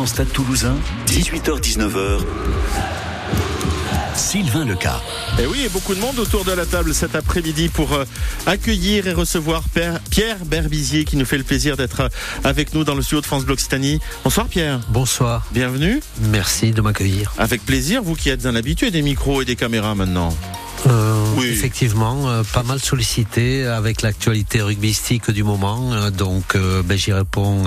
100% Stade Toulousain, 18h-19h. Sylvain Leca. Et oui, et beaucoup de monde autour de la table cet après-midi pour euh, accueillir et recevoir Pierre Berbizier qui nous fait le plaisir d'être euh, avec nous dans le studio de France Blockstani. Bonsoir Pierre. Bonsoir. Bienvenue. Merci de m'accueillir. Avec plaisir, vous qui êtes un habitué des micros et des caméras maintenant. Euh, oui. Effectivement, pas mal sollicité avec l'actualité rugbystique du moment, donc ben, j'y réponds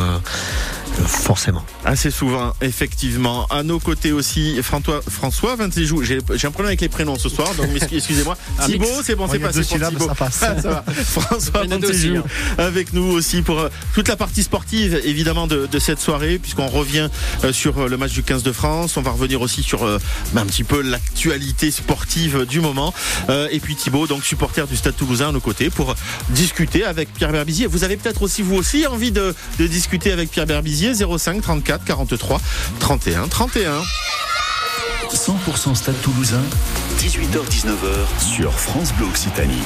forcément. Assez souvent, effectivement. À nos côtés aussi, François, François J'ai un problème avec les prénoms ce soir, donc excusez-moi. Thibaut, c'est bon, c'est passé pour Thibaut. Ça passe. ça va. François Ventijou hein. avec nous aussi pour euh, toute la partie sportive, évidemment, de, de cette soirée, puisqu'on revient euh, sur euh, le match du 15 de France. On va revenir aussi sur ben, un petit peu l'actualité sportive du moment. et puis Thibaut, donc supporter du Stade Toulousain à nos côtés, pour discuter avec Pierre Berbizier. Vous avez peut-être aussi, vous aussi, envie de, de discuter avec Pierre Berbizier 05 34 43 31 31. 100% Stade Toulousain, 18h-19h sur France Bleu Occitanie.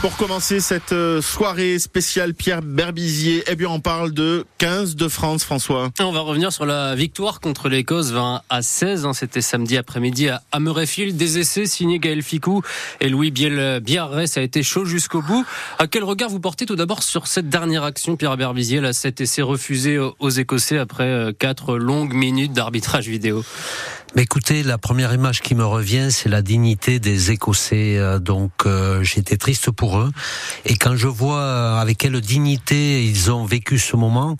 Pour commencer cette euh, soirée spéciale Pierre Berbizier, eh bien on parle de 15 de France, François. On va revenir sur la victoire contre l'Écosse 20 à 16. Hein. C'était samedi après-midi à Murrayfield. Des essais signés Gaël Ficou et Louis Biel Biarré. Ça a été chaud jusqu'au bout. À quel regard vous portez tout d'abord sur cette dernière action, Pierre Berbizier, là, cet essai refusé aux Écossais après euh, quatre longues minutes d'arbitrage vidéo? Mais écoutez, la première image qui me revient, c'est la dignité des Écossais. Euh, donc euh, j'étais triste pour eux. Et quand je vois euh, avec quelle dignité ils ont vécu ce moment,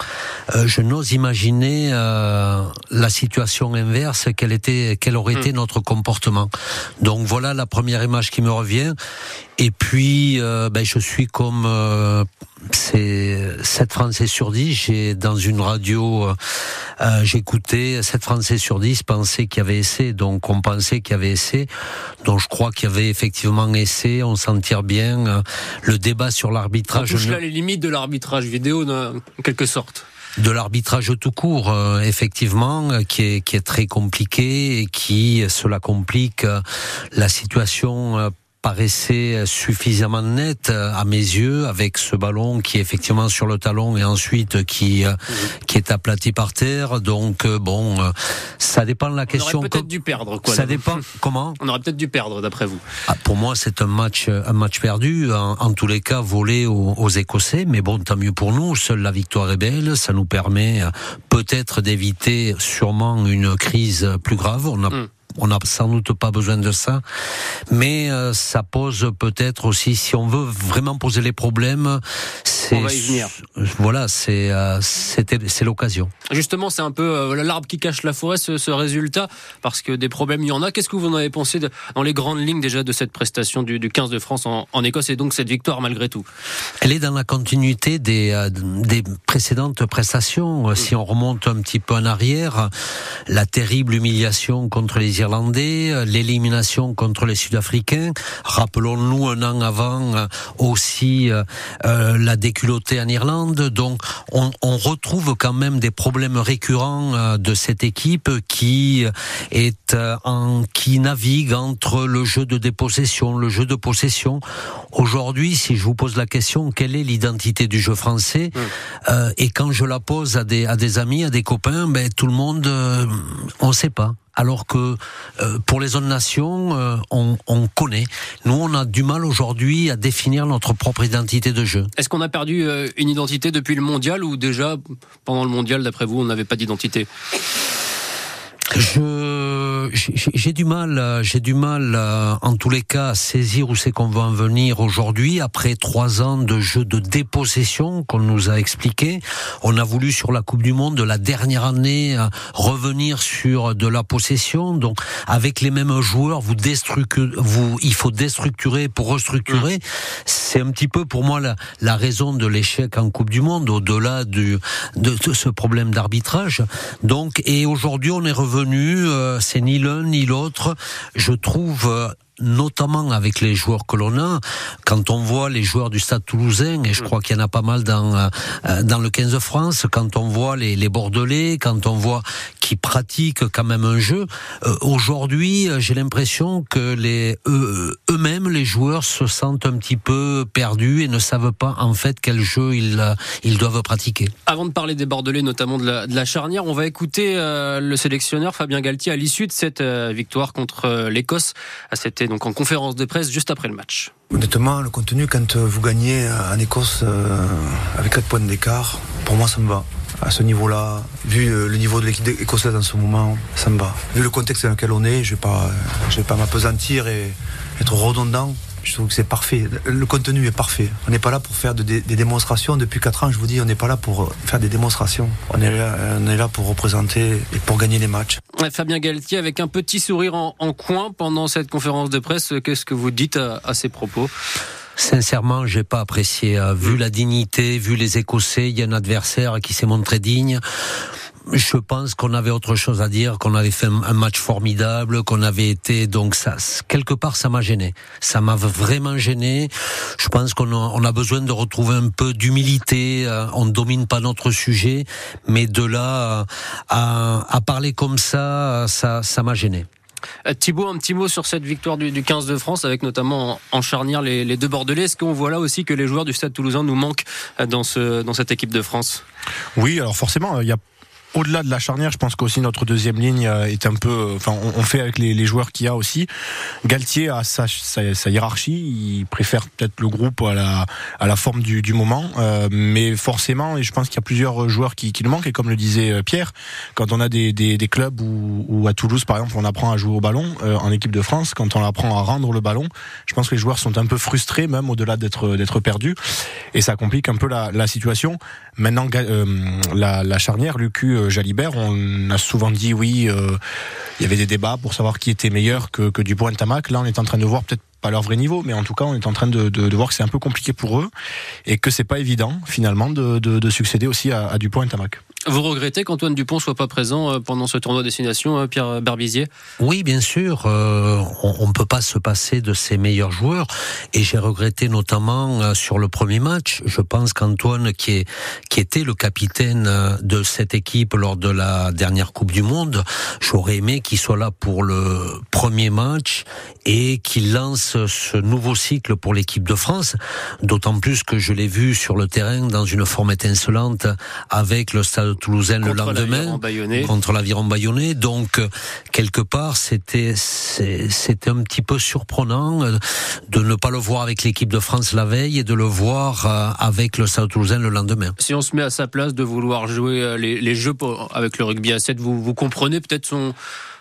je n'ose imaginer la situation inverse, quel était, quel aurait été hmm. notre comportement. Donc voilà la première image qui me revient. Et puis, ben, je suis comme c'est 7 Français sur 10. J'ai dans une radio, euh, euh j'écoutais 7 Français sur 10 pensaient qu'il y avait essai, donc on pensait qu'il y avait essai. Donc je crois qu'il y avait effectivement essai. On s'en tire bien. Euh, le débat sur l'arbitrage. On touche là les limites de l'arbitrage vidéo, en quelque sorte de l'arbitrage tout court, euh, effectivement, qui est, qui est très compliqué et qui, cela complique la situation paraissait suffisamment net euh, à mes yeux avec ce ballon qui est effectivement sur le talon et ensuite qui euh, qui est aplati par terre. Donc euh, bon ça dépend de la question on aurait peut-être dû perdre quoi ça dépend. Comment? On aurait peut-être dû perdre d'après vous. Ah, pour moi c'est un match un match perdu en, tous les cas volé aux, aux, écossais. Mais bon tant mieux pour nous. Seule la victoire est belle. Ça nous permet peut-être d'éviter sûrement une crise plus grave. On a hmm on n'a sans doute pas besoin de ça, mais euh, ça pose peut-être aussi, si on veut vraiment poser les problèmes, on va y venir. Voilà, c'est euh, c'est l'occasion. Justement, c'est un peu euh, l'arbre qui cache la forêt, ce, résultat, parce que des problèmes, il y en a. Qu'est-ce que vous en avez pensé dans les grandes lignes déjà de cette prestation du, 15 de France en, Écosse et donc cette victoire malgré tout? Elle est dans la continuité des, euh, des précédentes prestations. Si on remonte un petit peu en arrière, la terrible humiliation contre les Irlandais, l'élimination contre les Sud-Africains. Rappelons-nous un an avant aussi la déclaration culotté en Irlande. Donc, on, on, retrouve quand même des problèmes récurrents euh, de cette équipe qui est euh, en, qui navigue entre le jeu de dépossession, le jeu de possession. Aujourd'hui, si je vous pose la question, quelle est l'identité du jeu français mmh. euh, Et quand je la pose à des, à des amis, à des copains, ben, tout le monde, euh, on ne sait pas alors que euh, pour les autres nations, euh, on, connaît. Nous, on a du mal aujourd'hui à définir notre propre identité de jeu. Est-ce qu'on a perdu euh, une identité depuis le mondial ou déjà pendant le mondial, d'après vous, on n'avait pas d'identité? Je j'ai du mal, j'ai du mal en tous les cas à saisir où c'est qu'on va en venir aujourd'hui après trois ans de jeu de dépossession qu'on nous a expliqué. On a voulu sur la Coupe du Monde de la dernière année euh, revenir sur de la possession. Donc avec les mêmes joueurs, vous vous il faut déstructurer pour restructurer. Mmh. C'est un petit peu pour moi la, la raison de l'échec en Coupe du Monde au-delà du de, de ce problème d'arbitrage. Donc et aujourd'hui on est revenu euh, c'est ni l'un ni l'autre. Je trouve euh, notamment avec les joueurs que l'on a, quand on voit les joueurs du Stade Toulousain, et je crois qu'il y en a pas mal dans euh, dans le 15 de France, quand on voit les, les Bordelais, quand on voit qui pratiquent quand même un jeu. Aujourd'hui, j'ai l'impression que les eux-mêmes, les joueurs, se sentent un petit peu perdus et ne savent pas en fait quel jeu ils, ils doivent pratiquer. Avant de parler des Bordelais, notamment de la, de la charnière, on va écouter le sélectionneur Fabien Galtier à l'issue de cette victoire contre l'Écosse. C'était donc en conférence de presse juste après le match. Honnêtement, le contenu, quand vous gagnez en Écosse avec 4 points d'écart, pour moi, ça me va à ce niveau-là, vu le niveau de l'équipe écossaise en ce moment, ça me va. Vu le contexte dans lequel on est, je ne vais pas, vais pas m'apesantir et être redondant. Je trouve que c'est parfait. Le contenu est parfait. On n'est pas là pour faire des démonstrations. Depuis 4 ans, je vous dis, on n'est pas là pour faire des démonstrations. On est là, on est là pour représenter et pour gagner les matchs. Fabien Galtier, avec un petit sourire en, coin pendant cette conférence de presse, qu'est-ce que vous dites à, à ces propos? Sincèrement, j'ai pas apprécié. Euh, vu la dignité, vu les Écossais, il y a un adversaire qui s'est montré digne. Je pense qu'on avait autre chose à dire, qu'on avait fait un match formidable, qu'on avait été donc ça quelque part ça m'a gêné. Ça m'a vraiment gêné. Je pense qu'on a, on a besoin de retrouver un peu d'humilité. Euh, on ne domine pas notre sujet, mais de là à, à parler comme ça, ça ça m'a gêné. Euh, Thibaut, un petit mot sur cette victoire du, 15 de France, avec notamment en, charnière les, deux Bordelais. Est-ce qu'on voit là aussi que les joueurs du Stade Toulousain nous manquent euh, dans, ce, dans cette équipe de France? Oui, alors forcément, il y a au-delà de la charnière, je pense qu'aussi notre deuxième ligne euh, est un peu, euh, enfin, on, fait avec les, joueurs qu'il y a aussi. Galtier a sa, sa, hiérarchie, il préfère peut-être le groupe à la, à la forme du, du moment, euh, mais forcément, et je pense qu'il y a plusieurs joueurs qui, qui le manquent. Et comme le disait Pierre, quand on a des, des, des clubs où, à Toulouse, par exemple, on apprend à jouer au ballon en équipe de France, quand on apprend à rendre le ballon, je pense que les joueurs sont un peu frustrés, même au-delà d'être d'être perdus, et ça complique un peu la, la situation. Maintenant, la, la charnière, Lucu euh, Jalibert, on a souvent dit oui, euh, il y avait des débats pour savoir qui était meilleur que, que Dupont et Tamac. Là, on est en train de voir peut-être pas leur vrai niveau, mais en tout cas, on est en train de, voir que c'est un peu compliqué pour eux et que c'est pas évident finalement de, de, succéder aussi à, à Dupont et Tamac. Vous regrettez qu'Antoine Dupont soit pas présent euh, pendant ce tournoi destination, euh, Pierre Barbizier? Oui, bien sûr. Euh, on ne peut pas se passer de ses meilleurs joueurs. Et j'ai regretté notamment sur le premier match. Je pense qu'Antoine, qui, qui était le capitaine de cette équipe lors de la dernière Coupe du Monde, j'aurais aimé qu'il soit là pour le premier match et qu'il lance ce nouveau cycle pour l'équipe de France. D'autant plus que je l'ai vu sur le terrain dans une forme étincelante avec le stade Toulousain le lendemain contre l'aviron bayonnais. Donc quelque part, c'était c'était un petit peu surprenant euh, de ne pas le voir avec l'équipe de France la veille et de le voir euh, avec le Stade Toulousain le lendemain. Si on se met à sa place de vouloir jouer euh, les, les jeux avec le rugby à 7, vous, vous comprenez peut-être son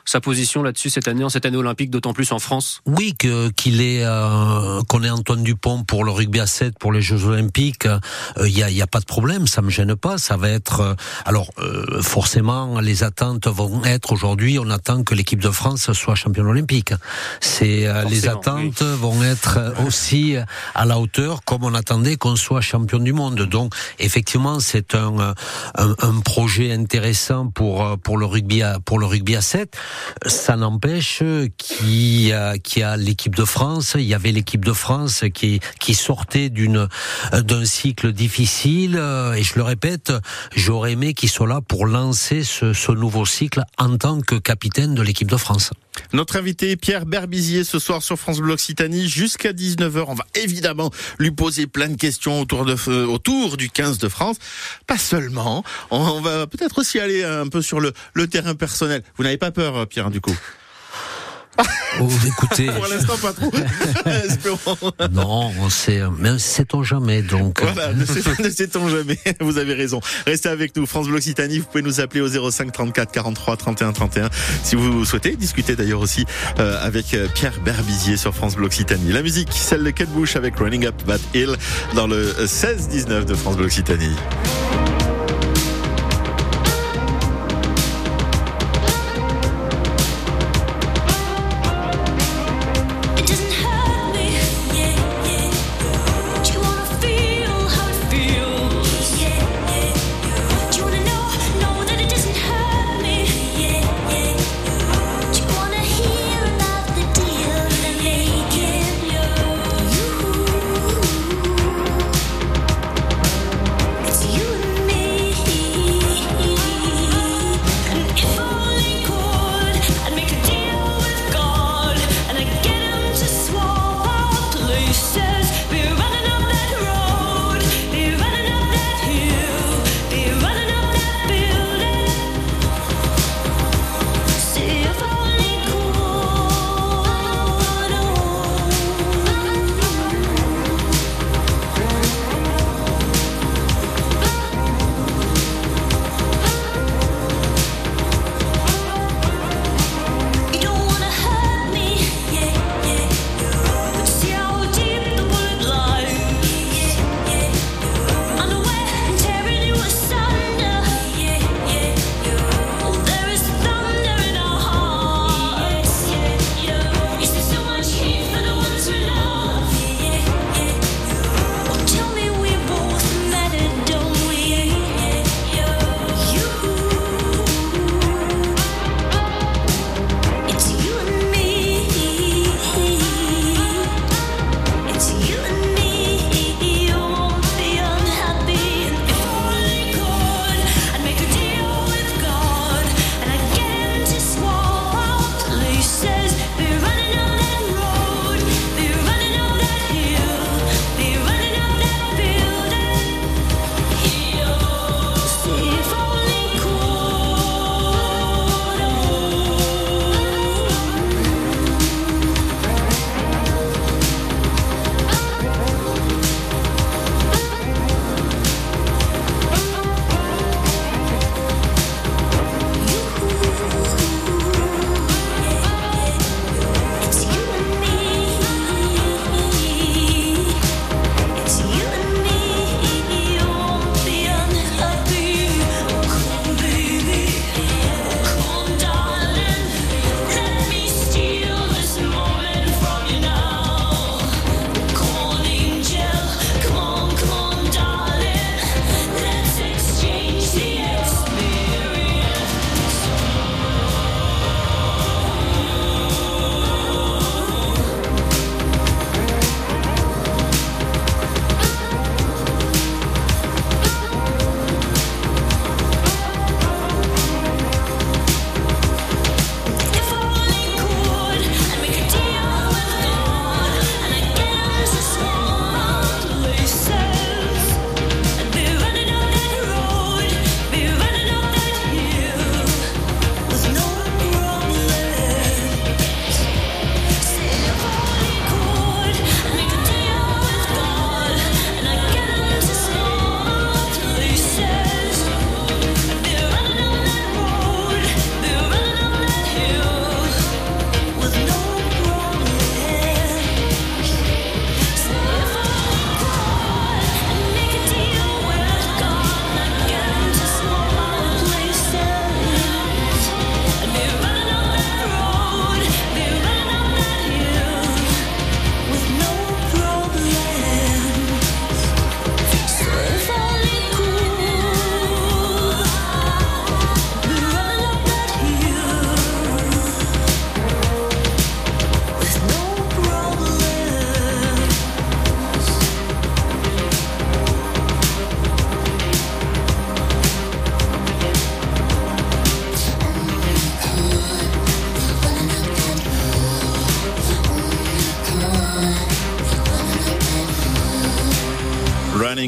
sa position là-dessus cette année, en cette année olympique, d'autant plus en France Oui, que qu'il est euh, qu'on est Antoine Dupont pour le rugby à 7 pour les Jeux olympiques, il euh, y, a, y, a, pas de problème, ça me gêne pas. Ça va être euh, alors forcément les attentes vont être aujourd'hui, on attend que l'équipe de France soit championne olympique. C'est les attentes vont être aussi à la hauteur comme on attendait qu'on soit champion du monde. Donc effectivement, c'est un, un, un projet intéressant pour pour le rugby à, pour le rugby à 7. Ça n'empêche qu'il y a, l'équipe de France. Il y avait l'équipe de France qui, qui sortait d'une, d'un cycle difficile. Et je le répète, j'aurais aimé qu'il soit là pour lancer ce, ce nouveau cycle en tant que capitaine de l'équipe de France. Notre invité Pierre Berbizier ce soir sur France Bleu Occitanie jusqu'à 19h. On va évidemment lui poser plein de questions autour, de, euh, autour du 15 de France. Pas seulement, on, va peut-être aussi aller un peu sur le, le terrain personnel. Vous n'avez pas peur Pierre du coup Oh, écoutez. Pour l'instant, pas trop. non, on sait, mais sait-on jamais, donc. Voilà, ne sait-on jamais. Vous avez raison. Restez avec nous. France Bleu Occitanie, vous pouvez nous appeler au 05 34 43 31 31 si vous souhaitez discuter d'ailleurs aussi euh, avec euh, Pierre Berbizier sur France Bleu Occitanie. La musique, celle de Kate Bush avec Running Up That Hill dans le 16-19 de France Bleu Occitanie.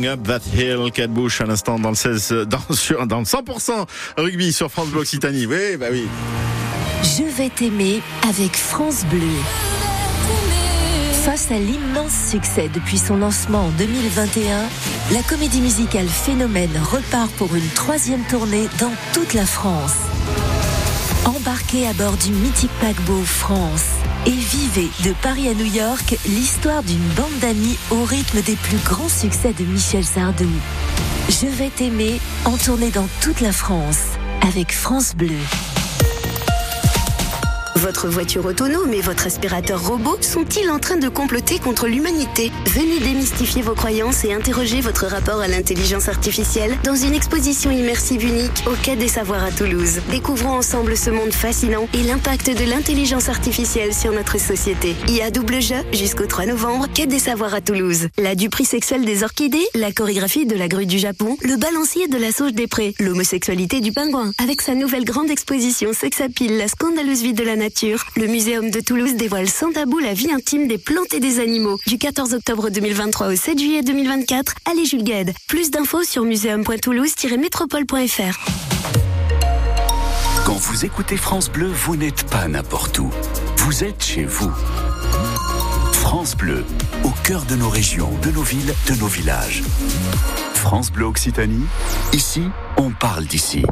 Up That Hill, Cat Bush à l'instant dans le 16, dans, sur, dans le 100% rugby sur France Bleu Occitanie. Oui, bah oui. Je vais t'aimer avec France Bleu. Face à l'immense succès depuis son lancement en 2021, la comédie musicale Phénomène repart pour une troisième tournée dans toute la France. À bord du mythique paquebot France et vivez de Paris à New York l'histoire d'une bande d'amis au rythme des plus grands succès de Michel Sardou. Je vais t'aimer en tournée dans toute la France avec France Bleu. Votre voiture autonome et votre aspirateur robot sont-ils en train de comploter contre l'humanité Venez démystifier vos croyances et interroger votre rapport à l'intelligence artificielle dans une exposition immersive unique au Quai des Savoirs à Toulouse. Découvrons ensemble ce monde fascinant et l'impact de l'intelligence artificielle sur notre société. Il y a double jeu jusqu'au 3 novembre, Quai des Savoirs à Toulouse. La duperie sexuelle des orchidées, la chorégraphie de la grue du Japon, le balancier de la sauge des prés, l'homosexualité du pingouin. Avec sa nouvelle grande exposition Sexapile, la scandaleuse vie de la nature le Muséum de Toulouse dévoile sans tabou la vie intime des plantes et des animaux. Du 14 octobre 2023 au 7 juillet 2024, allez Jules Gued. Plus d'infos sur muséum.toulouse-métropole.fr. Quand vous écoutez France Bleu, vous n'êtes pas n'importe où. Vous êtes chez vous. France Bleu, au cœur de nos régions, de nos villes, de nos villages. France Bleu Occitanie, ici, on parle d'ici.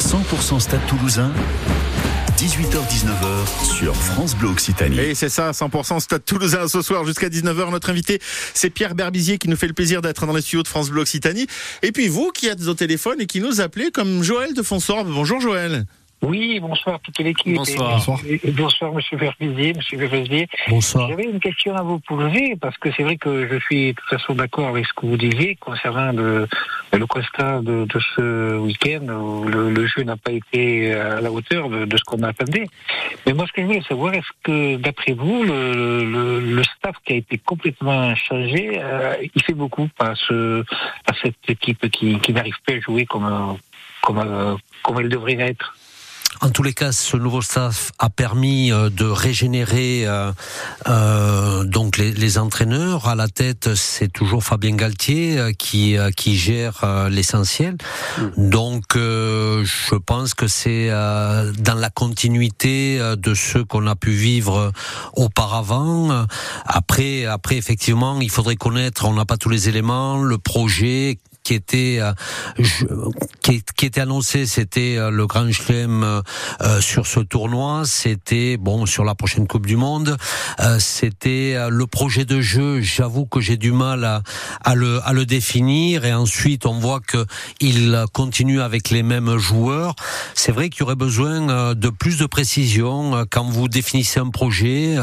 100% Stade Toulousain 18h-19h sur France Bleu Occitanie. Et c'est ça, 100% Stade Toulousain ce soir jusqu'à 19h. Notre invité, c'est Pierre Berbizier qui nous fait le plaisir d'être dans les studios de France Bleu Occitanie. Et puis vous qui êtes au téléphone et qui nous appelez comme Joël de Fonsorbe. Bonjour Joël. Oui, bonsoir toute l'équipe. Bonsoir. bonsoir. bonsoir, monsieur Verbizier, monsieur Verbizier. Bonsoir. J'avais une question à vous poser, parce que c'est vrai que je suis de toute façon d'accord avec ce que vous disiez concernant le, le constat de, de ce week-end où le, le jeu n'a pas été à la hauteur de, de ce qu'on attendait. Mais moi, ce que je voulais savoir, est-ce que, d'après vous, le, le, le, staff qui a été complètement changé, euh, il fait beaucoup à, ce, à cette équipe qui, qui n'arrive pas à jouer comme, comme, comme elle devrait être? En tous les cas, ce nouveau staff a permis euh, de régénérer euh, euh, donc les, entraîneurs. À la tête, c'est toujours Fabien Galtier qui qui gère l'essentiel. Donc, je pense que c'est dans la continuité de ce qu'on a pu vivre auparavant. Après, après, effectivement, il faudrait connaître. On n'a pas tous les éléments, le projet qui était euh, qui, était annoncé, c'était euh, le Grand Chelem euh, sur ce tournoi, c'était bon sur la prochaine Coupe du Monde, c'était le projet de jeu. J'avoue que j'ai du mal à, le à le définir et ensuite on voit que il continue avec les mêmes joueurs. C'est vrai qu'il y aurait besoin de plus de précision quand vous définissez un projet,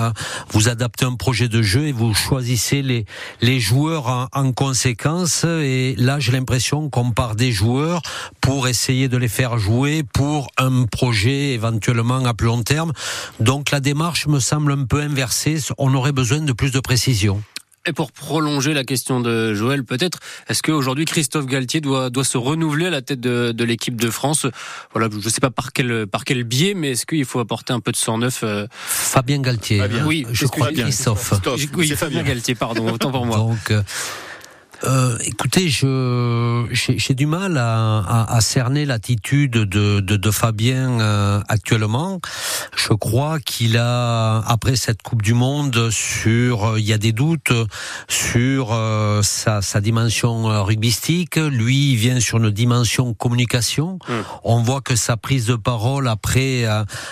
vous adaptez un projet de jeu et vous choisissez les les joueurs en, en conséquence. Et là, l'impression qu'on part des joueurs pour essayer de les faire jouer pour un projet éventuellement à plus long terme. Donc la démarche me semble un peu inversée. On aurait besoin de plus de précision. Et pour prolonger la question de Joël, peut-être, est-ce qu'aujourd'hui Christophe Galtier doit, doit se renouveler à la tête de, de l'équipe de France? Voilà, je ne sais pas par quel, par quel biais, mais est-ce qu'il faut apporter un peu de sang neuf euh... Fabien Galtier. Fabien. Oui, je crois Christophe. Christophe. Oui, Fabien Galtier, pardon, autant pour moi. Donc, euh, euh, écoutez, je j'ai du mal à, à, à cerner l'attitude de, de, de, Fabien euh, actuellement. Je crois qu'il a après cette Coupe du Monde sur, il y a des doutes sur euh, sa, sa, dimension euh, rugbystique. Lui, il vient sur une dimension communication. Mmh. On voit que sa prise de parole après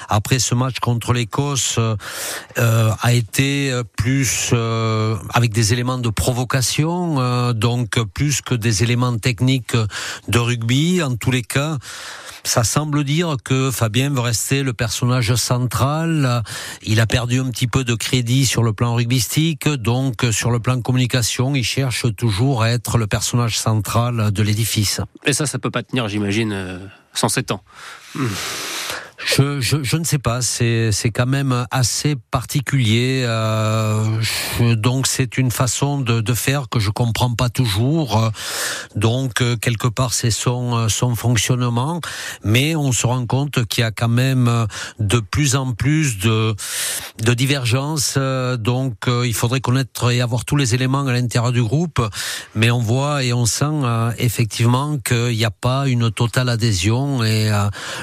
après ce match contre l'Écosse a été plus avec des éléments de provocation donc plus que des éléments techniques de rugby. En tous les cas, ça semble dire que Fabien veut rester le personnage central. Il a perdu un petit peu de crédit sur le plan rugbystique, donc sur le plan communication, il cherche toujours à être le personnage central de l'édifice. Et ça, ça peut pas tenir, j'imagine, 107 euh, ans. Je, je, je, ne sais pas, c'est quand même assez particulier. Euh, donc c'est une façon de, de, faire que je comprends pas toujours. Donc euh, quelque part c'est son, euh, son fonctionnement, mais on se rend compte qu'il y a quand même de plus en plus de, de divergences. Donc il faudrait connaître et avoir tous les éléments à l'intérieur du groupe, mais on voit et on sent effectivement qu'il n'y a pas une totale adhésion et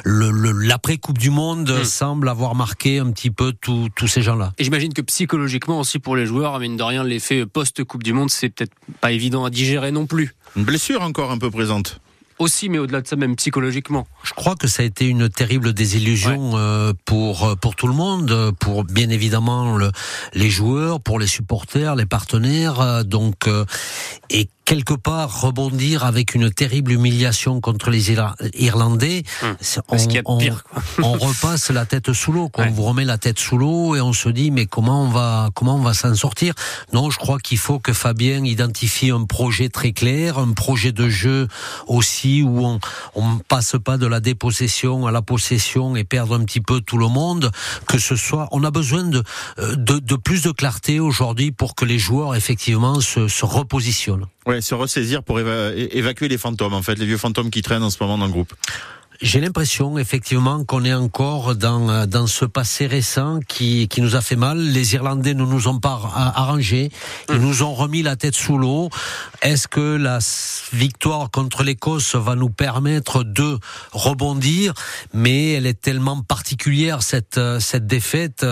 le, l'après coup du Monde hmm. semble avoir marqué un petit peu tous ces gens-là. Et j'imagine que psychologiquement aussi pour les joueurs, mine de rien, l'effet post-Coupe du Monde, c'est peut-être pas évident à digérer non plus. Une blessure encore un peu présente aussi, mais au-delà de ça, même psychologiquement. Je crois que ça a été une terrible désillusion euh, pour euh, pour tout le monde, pour bien évidemment le, les joueurs, pour les supporters, les partenaires. Euh, donc et quelque part rebondir avec une terrible humiliation contre les Irlandais. Hum. On, on, on, repasse la tête sous l'eau. On vous remet la tête sous l'eau et on se dit mais comment on va comment on va s'en sortir? Non, je crois qu'il faut que Fabien identifie un projet très clair, un projet de jeu aussi où on on passe pas de la dépossession à la possession et perdre un petit peu tout le monde. Que ce soit, on a besoin de euh, de, de plus de clarté aujourd'hui pour que les joueurs effectivement se, se repositionnent. Ouais, se ressaisir pour évacuer les fantômes, en fait, les vieux fantômes qui traînent en ce moment dans le groupe. J'ai l'impression effectivement qu'on est encore dans dans ce passé récent qui qui nous a fait mal. Les Irlandais ne nous ont pas arrangé, ils hum. nous ont remis la tête sous l'eau. Est-ce que la victoire contre l'Écosse va nous permettre de rebondir? Mais elle est tellement particulière cette cette défaite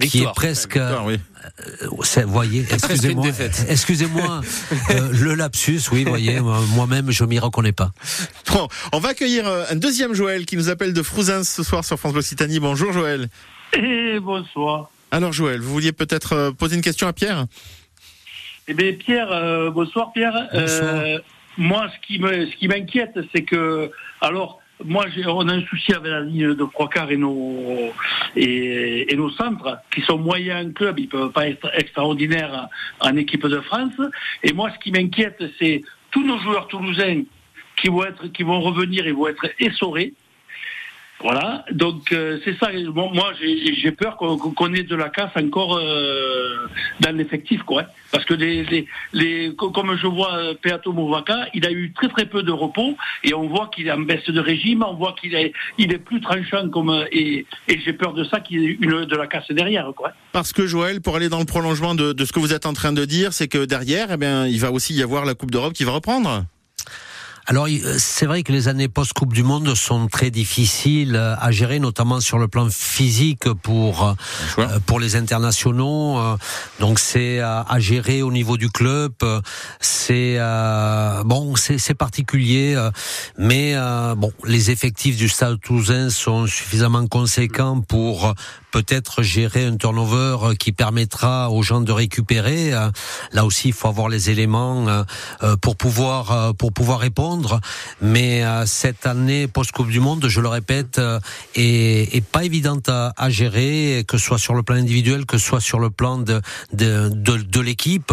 qui est presque voyez, excusez-moi, excusez-moi, euh, le lapsus, oui, voyez, moi-même, je m'y reconnais pas. Bon, on va accueillir euh, un deuxième Joël qui nous appelle de Frouzins ce soir sur France Occitanie. Bonjour Joël. Et bonsoir. Alors Joël, vous vouliez peut-être poser une question à Pierre? Eh bien Pierre, bonsoir Pierre. moi, ce qui me, ce qui m'inquiète, c'est que, alors, moi, on a un souci avec la ligne de trois quarts et nos, nos centres, qui sont moyens clubs, ils peuvent pas être extraordinaires en équipe de France. Et moi, ce qui m'inquiète, c'est tous nos joueurs toulousains qui vont être, qui vont revenir et vont être essorés. Voilà, donc euh, c'est ça. moi, j'ai peur qu'on ait de la casse encore euh, dans l'effectif, quoi. Parce que les, les, comme je vois euh, Peato Movaca, il a eu très très peu de repos et on voit qu'il est en baisse de régime, on voit qu'il est, il est plus tranchant comme et, et j'ai peur de ça qu'il ait une de la casse derrière, quoi. Parce que Joël, pour aller dans le prolongement de, de ce que vous êtes en train de dire, c'est que derrière, eh bien, il va aussi y avoir la Coupe d'Europe qui va reprendre. Alors c'est vrai que les années post-Coupe du Monde sont très difficiles à gérer, notamment sur le plan physique pour euh, pour les internationaux. Euh, donc c'est à, gérer au niveau du club. C'est euh, bon, c'est particulier, mais bon, les effectifs du Stade Toulousain sont suffisamment conséquents pour peut-être gérer un turnover qui permettra aux gens de récupérer. Là aussi, il faut avoir les éléments pour pouvoir pour pouvoir répondre. Mais euh, cette année post-Coupe du Monde, je le répète, euh, est, pas évidente à, gérer, que ce soit sur le plan individuel, que ce soit sur le plan de, de, l'équipe.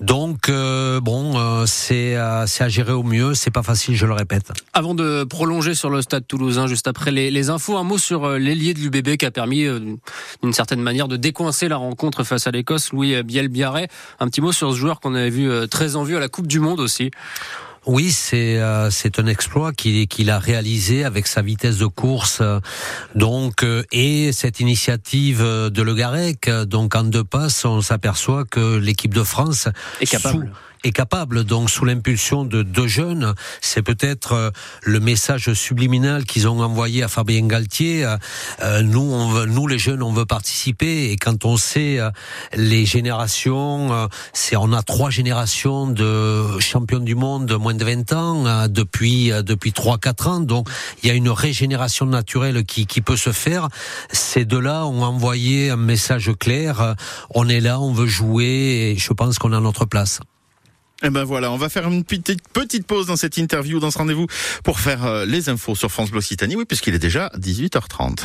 Donc, euh, bon, c'est à gérer au mieux. C'est pas facile, je le répète. Avant de prolonger sur le stade toulousain, juste après les, les infos, un mot sur l'ailier de l'UBB qui a permis, d'une certaine manière, de décoincer la rencontre face à l'Écosse, Louis Biel-Biarret. Un petit mot sur ce joueur qu'on avait vu très en vue à la Coupe du Monde aussi. Oui, c'est euh, c'est un exploit qu'il qu'il a réalisé avec sa vitesse de course, euh, donc euh, et cette initiative de Le Garec. Donc en deux passes, on s'aperçoit que l'équipe de France est capable est capable. Donc sous l'impulsion de deux jeunes, c'est peut-être euh, le message subliminal qu'ils ont envoyé à Fabien Galtier. Euh, euh, nous, nous les jeunes, on veut participer. Et quand on sait les générations, c'est on a trois générations de champions du monde de moins de 20 ans depuis depuis trois quatre ans. Donc il y a une régénération naturelle qui qui peut se faire. Ces deux-là ont envoyé un message clair. On est là, on veut jouer. Et je pense qu'on a notre place. Et eh ben voilà, on va faire une petite, petite pause dans cette interview, dans ce rendez-vous, pour faire euh, les infos sur France Bleu Occitanie, oui, puisqu'il est déjà 18h30.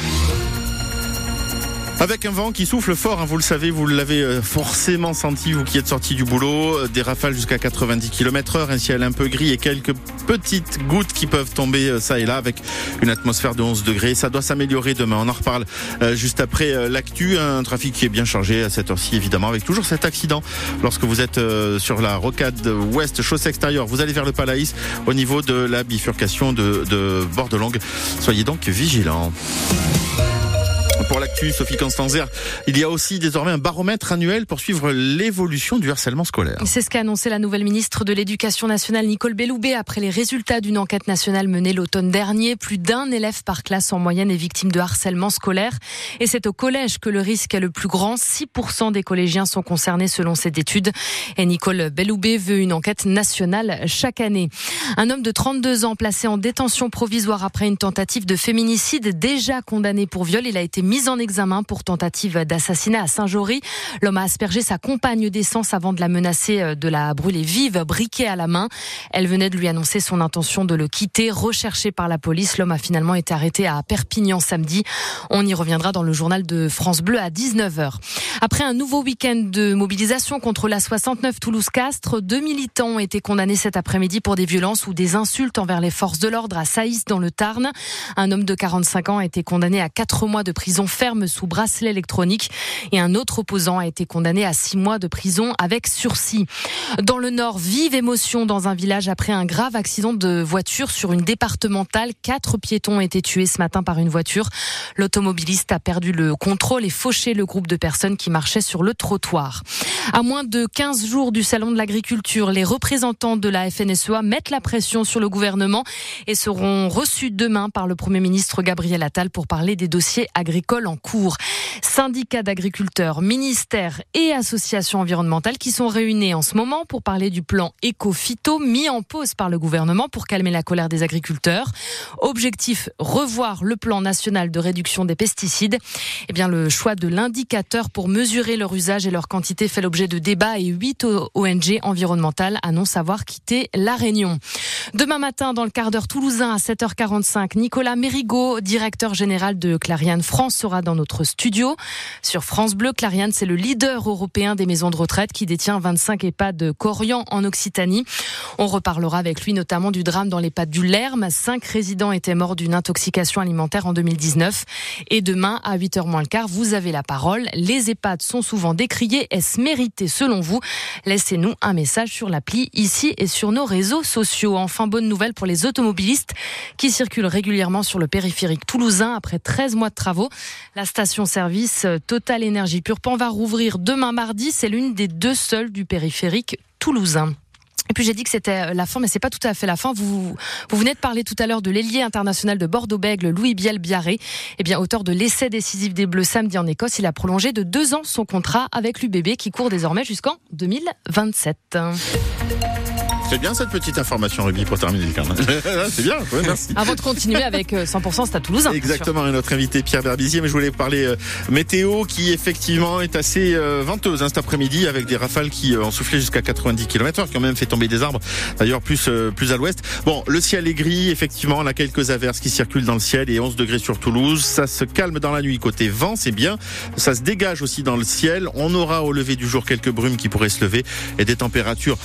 Avec un vent qui souffle fort, hein, vous le savez, vous l'avez euh, forcément senti, vous qui êtes sorti du boulot, euh, des rafales jusqu'à 90 km heure, un ciel un peu gris et quelques petites gouttes qui peuvent tomber euh, ça et là avec une atmosphère de 11 degrés. Ça doit s'améliorer demain. On en reparle juste après l'actu. Un trafic qui est bien chargé à cette heure-ci, évidemment, avec toujours cet accident lorsque vous êtes sur la rocade ouest, chaussée extérieure. Vous allez vers le Palaïs au niveau de la bifurcation de, de Bordelongue. Soyez donc vigilants. Pour l'actu, Sophie Constanzer, il y a aussi désormais un baromètre annuel pour suivre l'évolution du harcèlement scolaire. C'est ce qu'a annoncé la nouvelle ministre de l'Éducation nationale, Nicole Belloubet, après les résultats d'une enquête nationale menée l'automne dernier. Plus d'un élève par classe en moyenne est victime de harcèlement scolaire. Et c'est au collège que le risque est le plus grand. 6% des collégiens sont concernés selon cette étude. Et Nicole Belloubet veut une enquête nationale chaque année. Un homme de 32 ans placé en détention provisoire après une tentative de féminicide déjà condamné pour viol. Il a été mis en examen pour tentative d'assassinat à Saint-Jory. L'homme a aspergé sa compagne d'essence avant de la menacer euh, de la brûler vive, briquet à la main. Elle venait de lui annoncer son intention de le quitter. Recherché par la police, l'homme a finalement été arrêté à Perpignan samedi. On y reviendra dans le journal de France Bleu à 19h. Après un nouveau week-end de mobilisation contre la 69 Toulouse-Castres, deux militants ont été condamnés cet après-midi pour des violences ou des insultes envers les forces de l'ordre à Saïs dans le Tarn. Un homme de 45 ans a été condamné à quatre mois de prison ferme sous bracelet électronique et un autre opposant a été condamné à six mois de prison avec sursis. Dans le Nord, vive émotion dans un village après un grave accident de voiture sur une départementale. Quatre piétons ont été tués ce matin par une voiture. L'automobiliste a perdu le contrôle et fauché le groupe de personnes qui marchaient sur le trottoir. À moins de 15 jours du Salon de l'agriculture, les représentants de la FNSEA mettent la pression sur le gouvernement et seront reçus demain par le Premier ministre Gabriel Attal pour parler des dossiers agricoles en cours. Syndicats d'agriculteurs, ministères et associations environnementales qui sont réunis en ce moment pour parler du plan éco-phyto mis en pause par le gouvernement pour calmer la colère des agriculteurs. Objectif, revoir le plan national de réduction des pesticides. Eh bien, le choix de l'indicateur pour mesurer leur usage et leur quantité fait l'objet de débats et huit ONG environnementales annoncent avoir quitté La Réunion. Demain matin, dans le quart d'heure toulousain à 7h45, Nicolas Mérigot, directeur général de Clariane France, sera dans notre studio. Sur France Bleu, Clariane, c'est le leader européen des maisons de retraite qui détient 25 EHPAD Corian en Occitanie. On reparlera avec lui notamment du drame dans l'EHPAD du Lerme. Cinq résidents étaient morts d'une intoxication alimentaire en 2019. Et demain, à 8h moins le quart, vous avez la parole. Les EHPAD sont souvent décriés. Est-ce mérité selon vous? Laissez-nous un message sur l'appli ici et sur nos réseaux sociaux. Enfin, bonne nouvelle pour les automobilistes qui circulent régulièrement sur le périphérique toulousain après 13 mois de travaux. La station-service Total Énergie Purpan va rouvrir demain mardi. C'est l'une des deux seules du périphérique toulousain. Et puis j'ai dit que c'était la fin, mais c'est pas tout à fait la fin. Vous, vous venez de parler tout à l'heure de l'ailier international de Bordeaux-Bègle, Louis Biel Biarré. Eh bien, auteur de l'essai décisif des Bleus samedi en Écosse, il a prolongé de deux ans son contrat avec l'UBB qui court désormais jusqu'en 2027. C'est bien cette petite information rugby pour terminer C'est bien, merci. Avant de continuer avec 100% euh, Stade Toulousain. Exactement, et notre invité Pierre Berbizier, mais je voulais parler euh, météo qui effectivement est assez euh, venteuse hein, cet après-midi avec des rafales qui ont soufflé jusqu'à 90 km/h, qui ont même fait tomber des arbres, d'ailleurs plus, plus à l'ouest. Bon, le ciel est gris, effectivement, on a quelques averses qui circulent dans le ciel et 11 degrés sur Toulouse. Ça se calme dans la nuit côté vent, c'est bien. Ça se dégage aussi dans le ciel. On aura au lever du jour quelques brumes qui pourraient se lever et des températures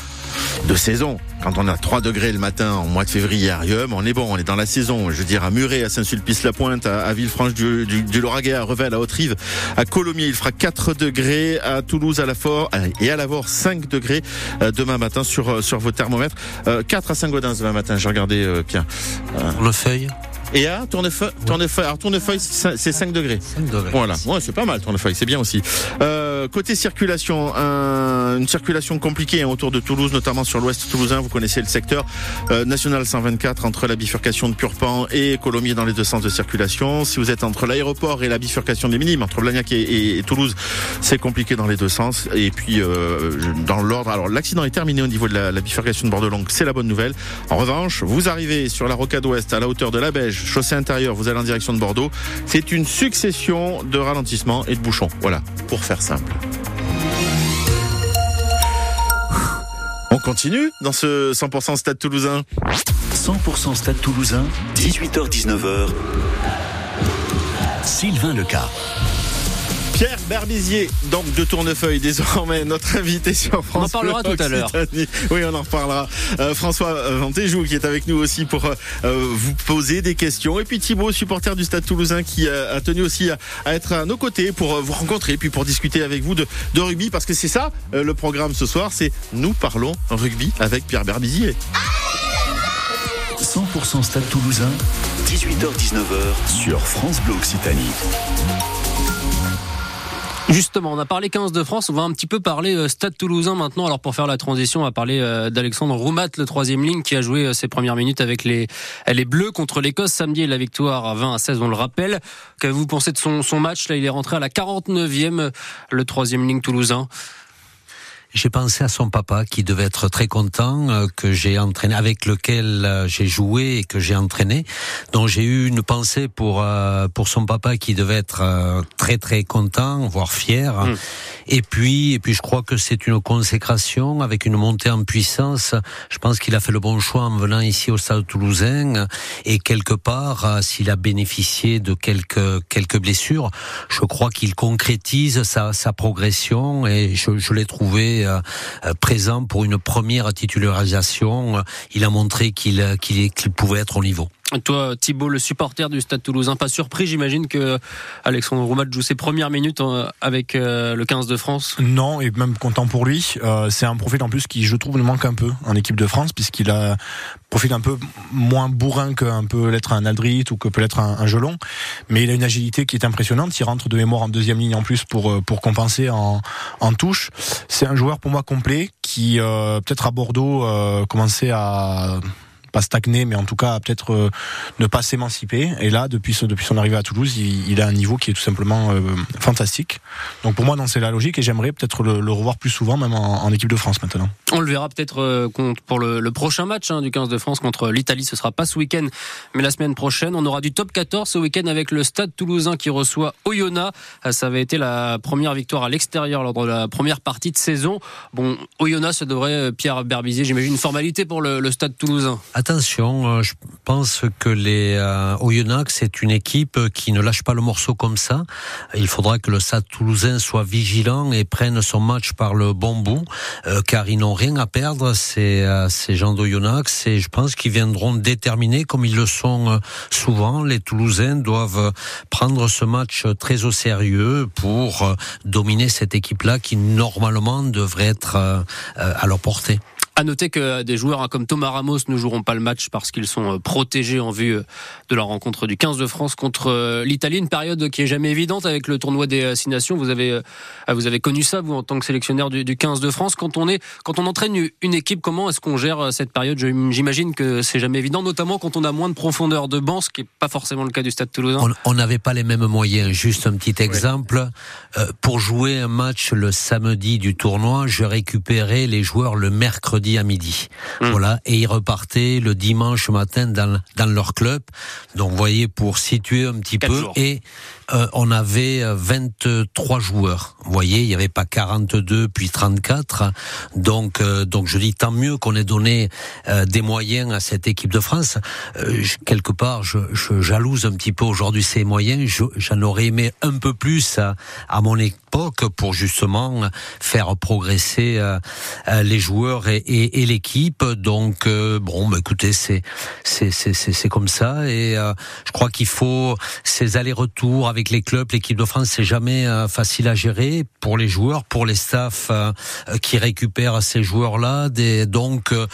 de saison. Quand on a 3 degrés le matin en mois de février à Rium, on est bon, on est dans la saison. Je veux dire, à Muret, à Saint-Sulpice-la-Pointe, à, Villefranche du, du, Lauragais, à Revel, à Haute-Rive, à Colomiers, il fera 4 degrés, à Toulouse, à la Fort et à Lavore 5 degrés euh, demain matin sur, euh, vos thermomètres. 4 euh, à Saint-Gaudens demain matin, j'ai regardé Pierre. Le feuille et à Tournefeuille, Tournefeuille, alors Tournefeuille, c'est 5 degrés. 5 degrés. Voilà, ouais, c'est pas mal Tournefeuille, c'est bien aussi. Euh, côté circulation, un, une circulation compliquée hein, autour de Toulouse, notamment sur l'ouest toulousain. Vous connaissez le secteur euh, national 124 entre la bifurcation de Purpan et Colomiers dans les deux sens de circulation. Si vous êtes entre l'aéroport et la bifurcation des Minimes, entre Blagnac et, et, Toulouse, c'est compliqué dans les deux sens. Et puis euh, dans l'ordre, alors l'accident est terminé au niveau de la, la bifurcation de Bordeaux-Longue, c'est la bonne nouvelle. En revanche, vous arrivez sur la rocade ouest à la hauteur de la Beige chaussée intérieure, vous allez en direction de Bordeaux. C'est une succession de ralentissements et de bouchons. Voilà, pour faire simple. On continue dans ce 100% Stade Toulousain. 100% Stade Toulousain, 18h-19h. Sylvain Leca. Pierre Berbizier, donc de Tournefeuille, désormais notre invité sur France. On en parlera tout à l'heure. Oui, on en reparlera. Euh, François Ventéjou qui est avec nous aussi pour euh, vous poser des questions. Et puis Thibaut, supporter du Stade Toulousain, qui euh, a tenu aussi à, être à nos côtés pour vous rencontrer, puis pour discuter avec vous de, de rugby, parce que c'est ça le programme ce soir, c'est nous parlons rugby avec Pierre Berbizier. 100% Stade Toulousain, 18h-19h sur France Bleu Occitanie. Justement, on a parlé 15 de France, on va un petit peu parler euh, Stade Toulousain maintenant. Alors pour faire la transition, on va parler euh, d'Alexandre Roumat, le troisième ligne, qui a joué euh, ses premières minutes avec les, les Bleus contre l'Écosse samedi. La victoire à 20 à 16, on le rappelle. Qu'avez-vous pensé de son, son match? Là, il est rentré à la 49e, le troisième ligne toulousain j'ai pensé à son papa qui devait être très content euh, que j'ai entraîné, avec lequel euh, j'ai joué et que j'ai entraîné. Donc j'ai eu une pensée pour euh, pour son papa qui devait être très très content, voire fier. Mm. Et puis et puis je crois que c'est une consécration avec une montée en puissance. Je pense qu'il a fait le bon choix en venant ici au Stade Toulousain et quelque part s'il a bénéficié de quelques quelques blessures, je crois qu'il concrétise sa sa progression et je, je l'ai trouvé euh, euh, présent pour une première titularisation. Il a montré qu'il qu'il pouvait être au niveau. Toi, Thibault, le supporter du Stade Toulousain, pas surpris, j'imagine que Alexandre Roumat joue ses premières minutes euh, avec le 15 de France. Non, et même content pour lui. c'est un profil en plus qui, je trouve, nous manque un peu en équipe de France, puisqu'il a profil un peu moins bourrin qu'un peut l'être un Aldrit ou que peut l'être un, un, Gelon, mais il a une agilité qui est impressionnante. Il rentre de mémoire en deuxième ligne en plus pour pour compenser en, en touche. C'est un joueur pour moi complet qui euh, peut-être à Bordeaux euh, commençait à pas stagner, mais en tout cas peut-être euh, ne pas s'émanciper. Et là, depuis, depuis son arrivée à Toulouse, il, a un niveau qui est tout simplement euh, fantastique. Donc pour moi, c'est la logique et j'aimerais peut-être le, revoir plus souvent, même en, équipe de France maintenant. On le verra peut-être euh, pour le, prochain match hein, du 15 de France contre l'Italie. Ce sera pas ce week-end, mais la semaine prochaine. On aura du top 14 ce week-end avec le Stade Toulousain qui reçoit Oyonnax. Ça avait été la première victoire à l'extérieur lors de la première partie de saison. Bon, Oyonnax, ça devrait, Pierre Berbizier, j'imagine, une formalité pour le Stade Toulousain. Attention, euh, je pense que les euh, Oyonnax, c'est une équipe qui ne lâche pas le morceau comme ça. Il faudra que le Stade Toulousain soit vigilant et prenne son match par le bon bout, euh, car ils n'ont rien à perdre, ces, ces gens d'Oyonnax, et je pense qu'ils viendront déterminer, comme ils le sont souvent. Les Toulousains doivent prendre ce match très au sérieux pour dominer cette équipe-là qui normalement devrait être à leur portée. À noter que des joueurs hein, comme Thomas Ramos ne joueront pas le match parce qu'ils sont euh, protégés en vue euh, de la rencontre du 15 de France contre euh, l'Italie. Une période qui est jamais évidente avec le tournoi des Six Nations. Vous avez, vous avez connu ça, vous, en tant que sélectionneur du, 15 de France. Quand on est, quand on entraîne une équipe, comment est-ce qu'on gère cette période? J'imagine que c'est jamais évident, notamment quand on a moins de profondeur de banc, ce qui n'est pas forcément le cas du Stade Toulousain. On n'avait pas les mêmes moyens. Juste un petit exemple. pour jouer un match le samedi du tournoi, je récupérais les joueurs le mercredi à midi. Hmm. Voilà, et ils repartaient le dimanche matin dans, dans leur club. Donc, vous voyez, pour situer un petit peu. Et euh, on avait 23 euh, joueurs. Vous voyez, il n'y avait pas 42 puis 34. Donc, euh, donc je dis tant mieux qu'on ait donné des moyens à cette équipe de France. quelque part, je, je, jalouse un petit peu aujourd'hui ces moyens. J'en aurais aimé un peu plus à, à, mon époque pour justement faire progresser les joueurs et, et, et l'équipe. Donc, bon, bah, écoutez, c'est c'est c'est comme ça. Et je crois qu'il faut ces allers-retours avec avec les clubs, l'équipe de France, c'est jamais euh, facile à gérer pour les joueurs, pour les staffs euh, qui récupèrent ces joueurs-là. Donc, euh,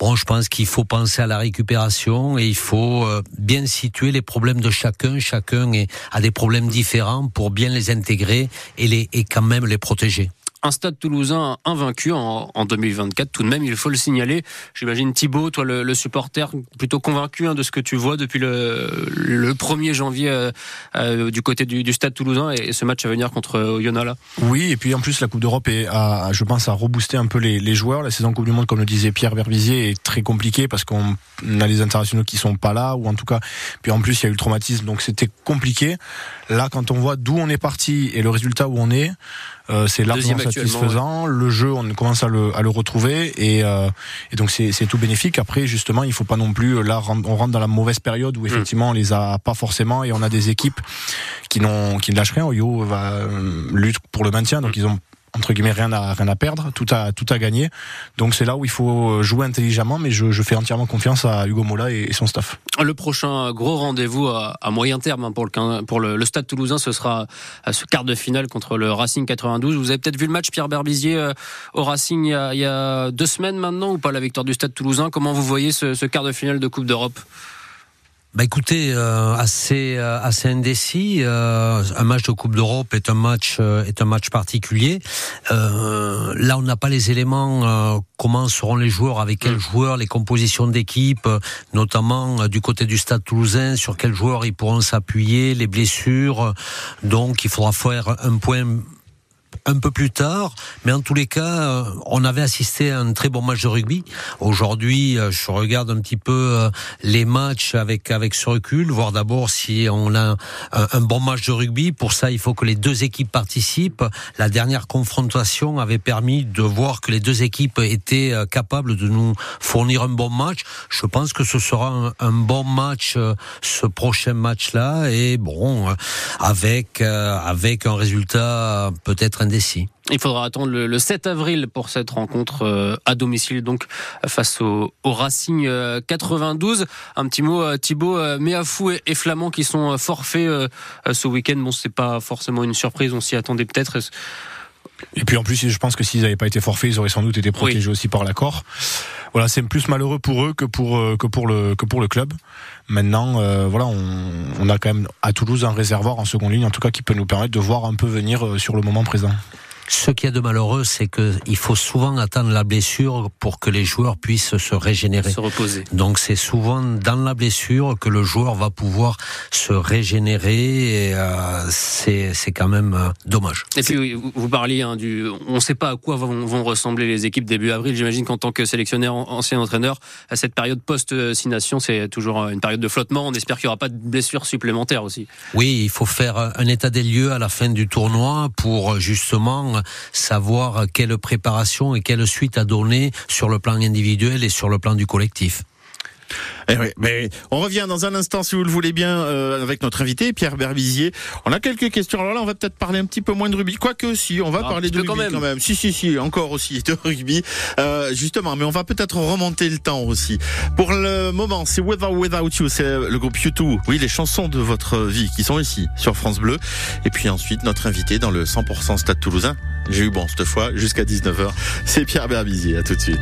je pense qu'il faut penser à la récupération et il faut bien situer les problèmes de chacun. Chacun a des problèmes différents pour bien les intégrer et quand même les protéger un stade toulousain invaincu en, en, 2024. Tout de même, il faut le signaler. J'imagine Thibaut, toi le, supporter, plutôt convaincu hein, de ce que tu vois depuis le, le 1er janvier euh, euh, du côté du, du, stade toulousain et, ce match à venir contre Oyonnax là. Oui, et puis en plus la Coupe d'Europe est, je pense, à rebooster un peu les, les, joueurs. La saison Coupe du Monde, comme le disait Pierre Verbizier, est très compliquée parce qu'on a les internationaux qui sont pas là ou en tout cas, puis en plus il y a eu le traumatisme, donc c'était compliqué. Là, quand on voit d'où on est parti et le résultat où on est, euh, c'est largement satisfaisant. Le jeu, on commence à le, à le retrouver et, euh, et donc c'est tout bénéfique. Après, justement, il faut pas non plus là on rentre dans la mauvaise période où mm. effectivement on les a pas forcément et on a des équipes qui n'ont qui ne lâchent rien. Oyo va euh, lutte pour le maintien, donc ils ont entre guillemets rien à rien à perdre, tout à tout à gagner. Donc c'est là où il faut jouer intelligemment, mais je, je fais entièrement confiance à Hugo Mola et, son staff. Le prochain gros rendez-vous à, moyen terme hein, pour le pour le, Stade Toulousain, ce sera à ce quart de finale contre le Racing 92. Vous avez peut-être vu le match Pierre Berbizier euh, au Racing il y, a, il y, a, deux semaines maintenant ou pas la victoire du Stade Toulousain? Comment vous voyez ce, ce quart de finale de Coupe d'Europe? Bah écoutez, euh, assez euh, assez indécis. Euh, un match de Coupe d'Europe est un match est un match particulier. là, on n'a pas les éléments. comment seront les joueurs, avec quels mm. joueurs, les compositions d'équipe, notamment du côté du Stade Toulousain, sur quels joueurs ils pourront s'appuyer, les blessures. Donc, il faudra faire un point un peu plus tard, mais en tous les cas, euh, on avait assisté à un très bon match de rugby. Aujourd'hui, euh, je regarde un petit peu euh, les matchs avec avec ce recul, voir d'abord si on a un, bon match de rugby. Pour ça, il faut que les deux équipes participent. La dernière confrontation avait permis de voir que les deux équipes étaient capables de nous fournir un bon match. Je pense que ce sera un, bon match, ce prochain match-là, et bon, avec avec un résultat peut-être il faudra attendre le, 7 avril pour cette rencontre euh, à domicile, donc face au, Racing 92. Euh, Un petit mot, euh, Thibaut, Méafou et, et Flamand qui sont forfaits ce week-end. Bon, c'est pas forcément une surprise, on s'y attendait peut-être. Et puis en plus, je pense que s'ils n'avaient pas été forfaits, ils auraient sans doute été protégés aussi par l'accord. Voilà, c'est plus malheureux pour eux que pour que pour le que pour le club. Maintenant, voilà, on, on, a quand même à Toulouse un réservoir en seconde ligne, en tout cas, qui peut nous permettre de voir un peu venir sur le moment présent. Ce qui est de malheureux, c'est qu'il faut souvent attendre la blessure pour que les joueurs puissent se régénérer. Se reposer. Donc c'est souvent dans la blessure que le joueur va pouvoir se régénérer et euh, c'est quand même euh, dommage. Et puis vous parliez hein, du... On ne sait pas à quoi vont, vont ressembler les équipes début avril. J'imagine qu'en tant que sélectionneur, ancien entraîneur, à cette période post-signation, c'est toujours une période de flottement. On espère qu'il n'y aura pas de blessures supplémentaires aussi. Oui, il faut faire un état des lieux à la fin du tournoi pour justement savoir quelle préparation et quelle suite à donner sur le plan individuel et sur le plan du collectif. Eh mais on revient dans un instant, si vous le voulez bien, euh, avec notre invité Pierre Berbizier. On a quelques questions. Alors là, on va peut-être parler un petit peu moins de rugby, quoique si, on va ah, parler de rugby quand même. Si, si, si, encore aussi de rugby, euh, justement. Mais on va peut-être remonter le temps aussi. Pour le moment, c'est Without Without You, c'est le groupe U2. Oui, les chansons de votre vie qui sont ici sur France Bleu. Et puis ensuite, notre invité dans le 100% Stade Toulousain. J'ai eu bon cette fois, jusqu'à 19h. C'est Pierre Berbizier. À tout de suite.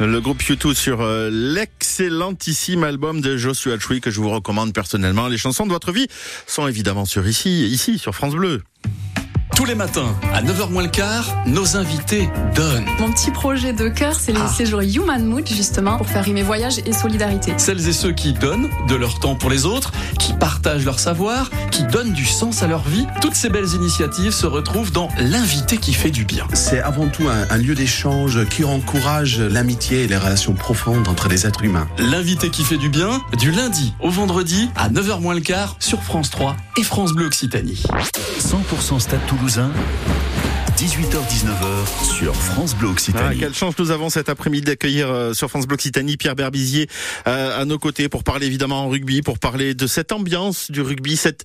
Le groupe U2 sur euh, l'excellentissime album de Joshua Tree que je vous recommande personnellement. Les chansons de votre vie sont évidemment sur ici, ici, sur France Bleu. Tous les matins, à 9h moins le quart, nos invités donnent. Mon petit projet de cœur, c'est les ah. séjours Human Mood, justement, pour faire rimer voyage et solidarité. Celles et ceux qui donnent de leur temps pour les autres, qui partagent leur savoir, qui donnent du sens à leur vie, toutes ces belles initiatives se retrouvent dans l'invité qui fait du bien. C'est avant tout un, un lieu d'échange qui encourage l'amitié et les relations profondes entre les êtres humains. L'invité qui fait du bien, du lundi au vendredi, à 9h moins le quart, sur France 3 et France Bleu Occitanie. 100% Stade Toulouse Toulousain. 18h-19h sur France Bleu Occitanie. Ah, quelle chance nous avons cet après-midi d'accueillir euh, sur France Bleu Occitanie Pierre Berbizier euh, à nos côtés pour parler évidemment en rugby, pour parler de cette ambiance du rugby, cette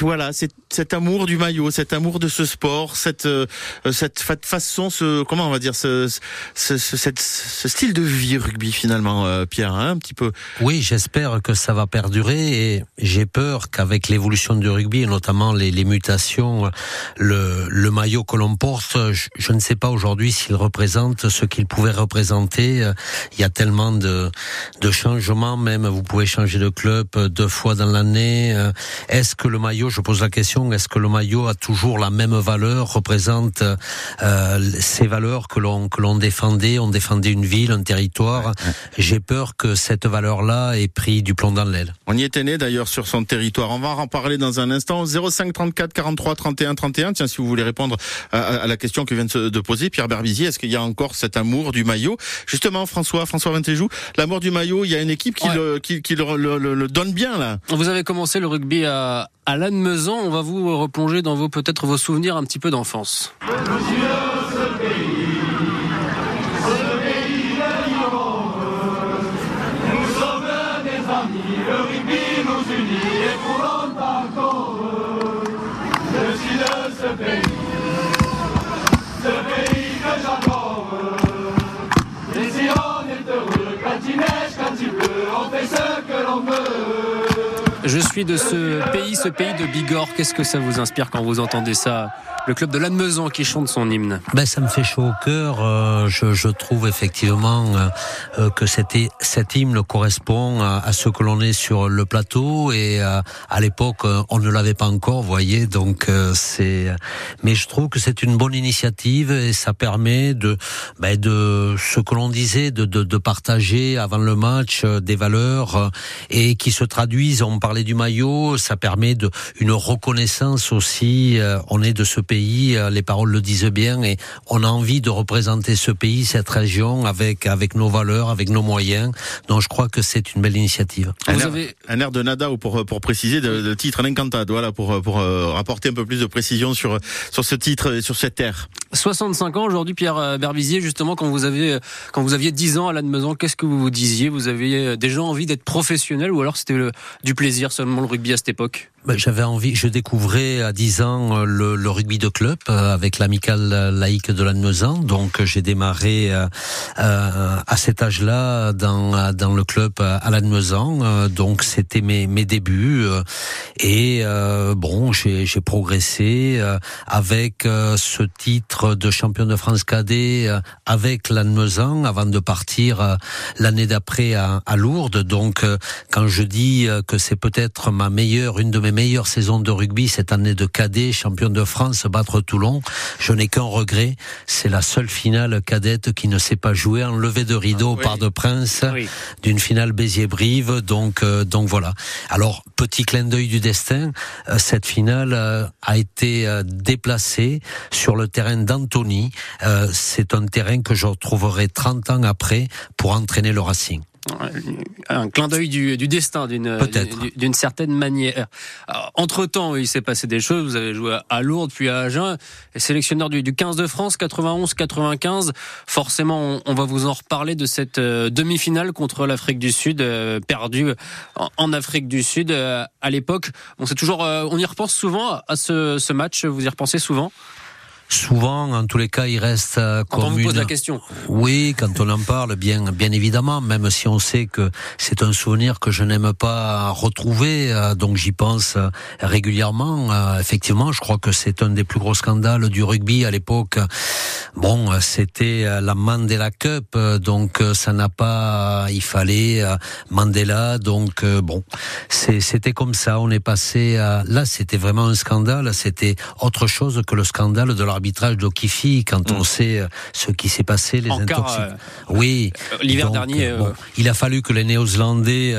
voilà, cet amour du maillot, cet amour de ce sport, cette euh, cette façon, ce comment on va dire, ce ce, ce, style de vie rugby finalement, Pierre, hein, un petit peu. Oui, j'espère que ça va perdurer et j'ai peur qu'avec l'évolution du rugby et notamment les, les mutations le, le maillot que l'on porte, je, je, ne sais pas aujourd'hui s'il représente ce qu'il pouvait représenter. Il y a tellement de, de changements, même vous pouvez changer de club deux fois dans l'année. Est-ce que le maillot, je pose la question, est-ce que le maillot a toujours la même valeur, représente euh, ces valeurs que l'on que l'on défendait, on défendait une ville, un territoire. J'ai peur que cette valeur-là ait pris du plomb dans l'aile. On y était né d'ailleurs sur son territoire. On va en parler dans un instant. 05 34 43 31 31. Tiens, si vous voulez répondre à, la question que vient de, poser Pierre Berbizier, est-ce qu'il y a encore cet amour du maillot? Justement, François, François Vintéjou, l'amour du maillot, il y a une équipe qui, le, qui, le, donne bien là. Vous avez commencé le rugby à, à Lannemezan. On va vous replonger dans vos peut-être vos souvenirs un petit peu d'enfance. Allah'ım Je suis de ce pays, ce pays de Bigorre. Qu'est-ce que ça vous inspire quand vous entendez ça? Le club de Lannemezan qui chante son hymne. Ben, ça me fait chaud au cœur. Euh, je, trouve effectivement euh, euh, que cet, hymne correspond à, ce que l'on est sur le plateau et à l'époque on ne l'avait pas encore, vous voyez. Donc c'est, mais je trouve que c'est une bonne initiative et ça permet de, ben, ce que l'on disait, de, de, partager avant le match des valeurs et qui se traduisent. On parlait du maillot, ça permet de une reconnaissance aussi. on est de ce pays euh, les paroles le disent bien, et on a envie de représenter ce pays, cette région, avec avec nos valeurs, avec nos moyens. Donc je crois que c'est une belle initiative. Un, Vous air, avez... un air de nada, ou pour pour préciser, de, de titre l'Encantado, voilà, pour pour euh, rapporter un peu plus de précision sur sur ce titre et sur cette air. 65 ans aujourd'hui, Pierre euh, Berbizier, justement, quand vous aviez quand vous aviez 10 ans à Lannemezan, qu'est-ce que vous vous disiez? Vous aviez déjà envie d'être professionnel ou alors c'était du plaisir seulement le rugby à cette époque ben, J'avais envie, je découvrais à 10 ans le, le rugby de club euh, avec l'amicale laïque de Lannemezan. Donc j'ai démarré euh, euh, à cet âge-là dans, dans le club à Lannemezan. Donc c'était mes, mes débuts. Et bon, j'ai progressé avec ce titre de champion de France cadet avec Lannemezan avant de partir l'année d'après à, à Lourdes. Donc quand je dis que c'est peut-être ma meilleure, une de mes meilleures saisons de rugby cette année de cadet, champion de France, battre Toulon. Je n'ai qu'un regret, c'est la seule finale cadette qui ne s'est pas jouée en levée de rideau ah, par de Prince d'une finale Béziers-Brive. Donc, euh, donc voilà. Alors, petit clin d'œil du destin, euh, cette finale euh, a été déplacée sur le terrain d'Antony. c'est un terrain que je retrouverai 30 ans après pour entraîner le Racing un clin d'œil du, destin d'une d'une certaine manière. Entre temps, il s'est passé des choses. Vous avez joué à Lourdes puis à Agen, sélectionneur du, 15 de France 91-95. Forcément, on, va vous en reparler de cette euh, demi-finale contre l'Afrique du Sud euh, perdue en, Afrique du Sud euh, à l'époque. On sait toujours, on y repense souvent à ce, ce match. Vous y repensez souvent? Souvent, en tous les cas, il reste euh, quand on vous pose la question. Oui, quand on en parle, bien, bien évidemment, même si on sait que c'est un souvenir que je n'aime pas retrouver, euh, donc j'y pense euh, régulièrement. Effectivement, je crois que c'est un des plus gros scandales du rugby à l'époque. Bon, c'était la Mandela Cup, donc ça n'a pas, il fallait Mandela, donc bon, c'était comme ça. On est passé à, là, c'était vraiment un scandale. C'était autre chose que le scandale de l'arbitrage d'Okifi quand on mm. sait euh, ce qui s'est passé, les intoxications. Euh, oui. Euh, l'hiver dernier. il a fallu que les Néo-Zélandais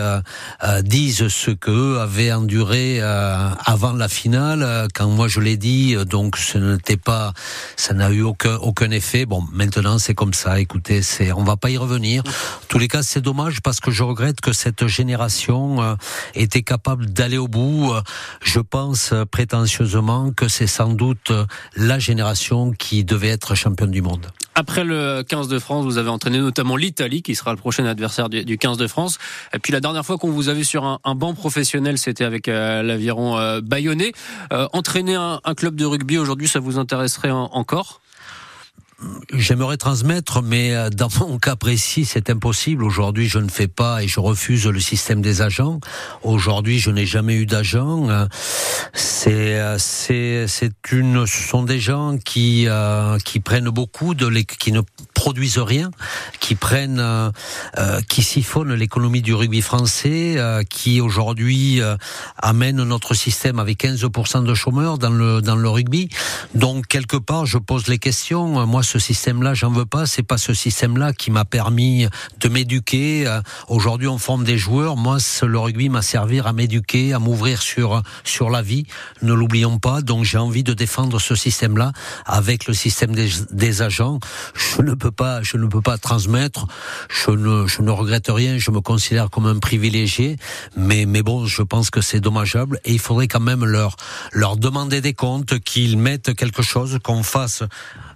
disent ce qu'eux avaient enduré avant la finale. Quand moi je l'ai dit, donc ce n'était pas, ça n'a eu aucun, aucun effet. Bon, maintenant c'est comme ça. Écoutez, c'est, on va pas y revenir. En tous les cas, c'est dommage parce que je regrette que cette génération était capable d'aller au bout. Je pense prétentieusement que c'est sans doute la génération qui devait être championne du monde. Après le 15 de France, vous avez entraîné notamment l'Italie, qui sera le prochain adversaire du, 15 de France. Et puis la dernière fois qu'on vous a vu sur un, banc professionnel, c'était avec euh, l'aviron euh, bayonnais. Euh, entraîner un, club de rugby aujourd'hui, ça vous intéresserait encore? J'aimerais transmettre, mais euh, dans mon cas précis, c'est impossible. Aujourd'hui, je ne fais pas et je refuse le système des agents. Aujourd'hui, je n'ai jamais eu d'agent. Euh, c'est, euh, c'est, c'est une, ce sont des gens qui qui prennent beaucoup de, qui ne produisent rien, qui prennent, qui siphonnent l'économie du rugby français, qui aujourd'hui amènent notre système avec 15% de chômeurs dans le dans le rugby. Donc quelque part, je pose les questions. Moi, ce système-là, j'en veux pas. C'est pas ce système-là qui m'a permis de m'éduquer. Euh, aujourd'hui, on forme des joueurs. Moi, le rugby m'a servi à m'éduquer, à m'ouvrir sur sur la vie. Ne l'oublions pas. Donc, j'ai envie de défendre ce système-là avec le système des, des, agents. Je ne peux je ne peux pas transmettre. Je ne, je ne regrette rien. Je me considère comme un privilégié. Mais, mais bon, je pense que c'est dommageable et il faudrait quand même leur leur demander des comptes, qu'ils mettent quelque chose, qu'on fasse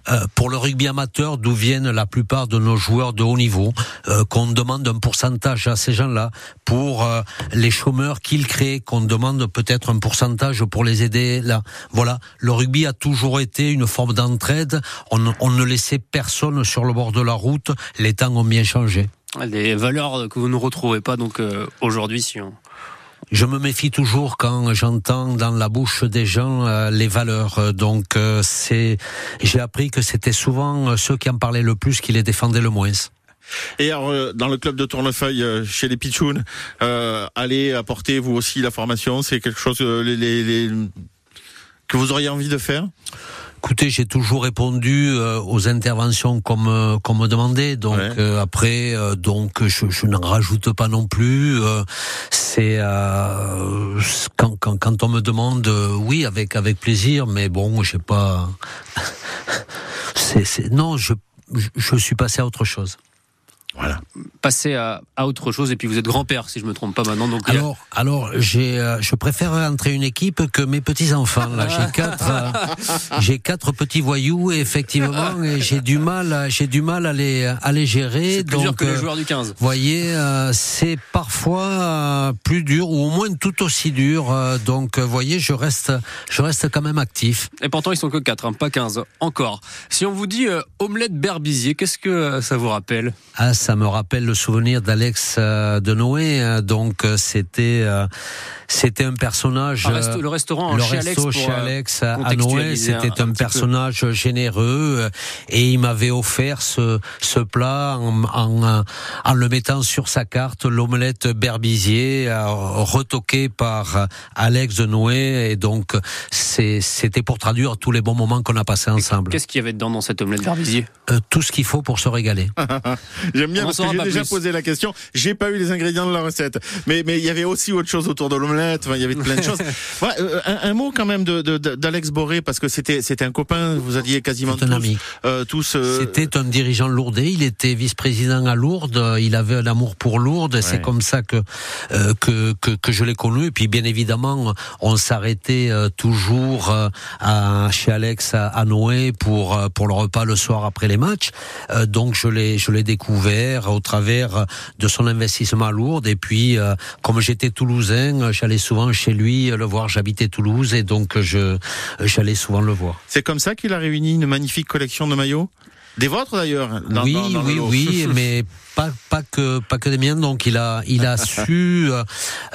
euh, pour le rugby amateur, d'où viennent la plupart de nos joueurs de haut niveau, euh, qu'on demande un pourcentage à ces gens-là, pour euh, les chômeurs qu'ils créent, qu'on demande peut-être un pourcentage pour les aider là. Voilà, le rugby a toujours été une forme d'entraide. On, on ne laissait personne sur le bord de la route. Les temps ont bien changé. Des valeurs que vous ne retrouvez pas donc aujourd'hui si on je me méfie toujours quand j'entends dans la bouche des gens euh, les valeurs. Donc euh, c'est, j'ai appris que c'était souvent euh, ceux qui en parlaient le plus qui les défendaient le moins. Et alors, dans le club de Tournefeuille, chez les Pichounes, allez apporter vous aussi la formation? C'est quelque chose les, que vous auriez envie de faire? Écoutez, j'ai toujours répondu euh, aux interventions comme euh, qu'on me demandait. Donc euh, après, donc je, je n'en rajoute pas non plus. c'est quand, quand, quand on me demande, oui, avec avec plaisir. Mais bon, j'ai pas. c'est non, je je suis passé à autre chose. Voilà. Passer à, à, autre chose et puis vous êtes grand-père si je me trompe pas maintenant. Donc alors, alors j'ai, euh, je préfère entrer une équipe que mes petits enfants. Là, j'ai quatre, euh, j'ai quatre petits voyous et effectivement, et j'ai du mal, j'ai du mal à les, à les gérer. C'est plus dur que les euh, joueurs du 15. Voyez, c'est parfois plus dur ou au moins tout aussi dur. donc, voyez, je reste, je reste quand même actif. Et pourtant, ils sont que quatre, hein, pas 15 encore. Si on vous dit omelette Berbizier, qu'est-ce que ça vous rappelle? Ah, ça me rappelle le souvenir d'Alex euh, de Noé. Euh, donc euh, c'était c'était un personnage. le restaurant le chez resto Alex, chez Alex à Noé, c'était un, personnage généreux et il m'avait offert ce ce plat en, en, en le mettant sur sa carte, l'omelette Berbizier, retoqué par Alex de Noé et donc c'était pour traduire tous les bons moments qu'on a passés ensemble. Qu'est-ce qu'il y avait dedans dans cette omelette Berbizier Tout ce qu'il faut pour se régaler. J'aime bien parce que j'ai déjà posé la question. J'ai pas eu les ingrédients de la recette, mais mais il y avait aussi autre chose autour de l'omelette. Enfin, il y avait plein de choses. Euh, un, mot quand même de d'Alex Boré parce que c'était c'était un copain. Vous aviez quasiment tous, un ami. Euh, tous. Euh, c'était un dirigeant lourdais. Il était vice-président à Lourdes. Il avait un amour pour Lourdes. C'est comme ça que, que que que je l'ai connu. Et puis bien évidemment, on s'arrêtait toujours à, chez Alex à, Noé pour pour le repas le soir après les matchs. donc je l'ai je l'ai découvert travers, au travers de son investissement à Lourdes. Et puis, comme j'étais toulousain, j'allais souvent chez lui le voir. J'habitais Toulouse et donc je j'allais souvent le voir. C'est comme ça qu'il a réuni une magnifique collection de maillots? Des vôtres d'ailleurs. Oui, oui, oui, mais pas, pas que pas que des miens. Donc il a il a su euh,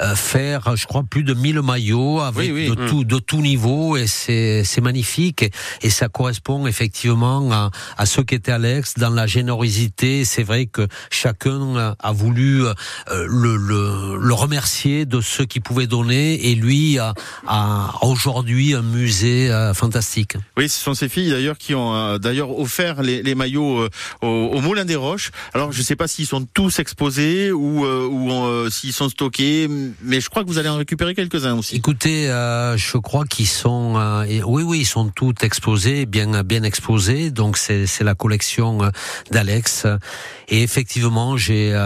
euh, faire, je crois, plus de 1000 maillots avec de mm. tout de tout niveau et c'est c'est magnifique et, ça correspond effectivement à, à ceux qui étaient à l'ex dans la générosité. C'est vrai que chacun a voulu euh, le, le, le remercier de ceux qui pouvaient donner et lui a, a aujourd'hui un musée fantastique. Oui, ce sont ces filles d'ailleurs qui ont d'ailleurs offert les, les maillots au, au Moulin des Roches. Alors je sais pas s'ils sont tous exposés ou, euh, ou euh, s'ils sont stockés, mais je crois que vous allez en récupérer quelques-uns aussi. Écoutez, euh, je crois qu'ils sont, oui, oui, ils sont tous exposés, bien, bien exposés. Donc c'est, c'est la collection d'Alex. Et effectivement, j'ai,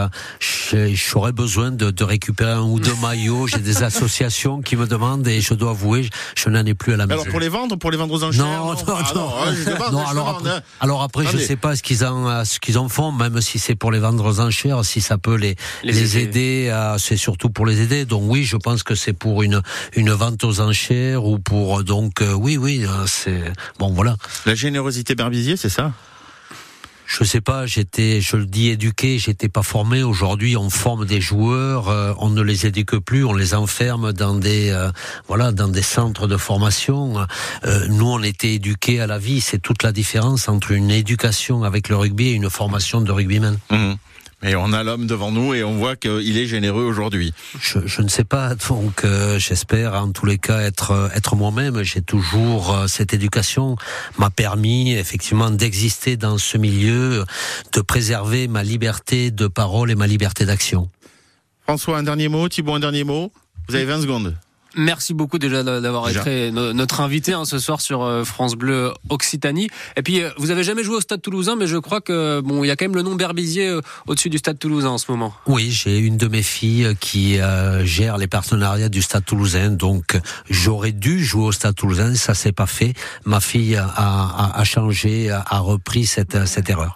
j'aurais besoin de, de, récupérer un ou deux maillots. J'ai des associations qui me demandent et je dois avouer, je n'en ai plus à la maison. Alors pour les vendre, pour les vendre aux enchères Non, non, non. non, alors, après, alors après, je sais pas ce qu'ils en, ce qu'ils en font, même si c'est pour les vendre aux enchères, si ça peut les, les, aider, c'est surtout pour les aider. Donc oui, je pense que c'est pour une, une vente aux enchères ou pour, donc euh, oui, oui, euh, c'est, bon voilà. La générosité Berbizier, c'est ça? Je sais pas, j'étais, je le dis éduqué, j'étais pas formé. Aujourd'hui, on forme des joueurs, euh, on ne les éduque plus, on les enferme dans des, voilà, dans des centres de formation. nous, on était éduqués à la vie. C'est toute la différence entre une éducation avec le rugby et une formation de rugbyman. Mmh. Et on a l'homme devant nous et on voit qu'il est généreux aujourd'hui. Je, je, ne sais pas, donc euh, j'espère en tous les cas être euh, être moi-même. J'ai toujours euh, cette éducation m'a permis effectivement d'exister dans ce milieu, de préserver ma liberté de parole et ma liberté d'action. François, un dernier mot, Thibault, un dernier mot. Vous avez 20 secondes. Merci beaucoup déjà d'avoir été notre invité hein, ce soir sur euh, France Bleu Occitanie. Et puis euh, vous avez jamais joué au Stade Toulousain, mais je crois que bon, il y a quand même le nom Berbizier euh, au-dessus du Stade Toulousain en ce moment. Oui, j'ai une de mes filles qui gère les partenariats du Stade Toulousain, donc j'aurais dû jouer au Stade Toulousain, ça s'est pas fait. Ma fille a, a, a changé, a repris cette, cette erreur.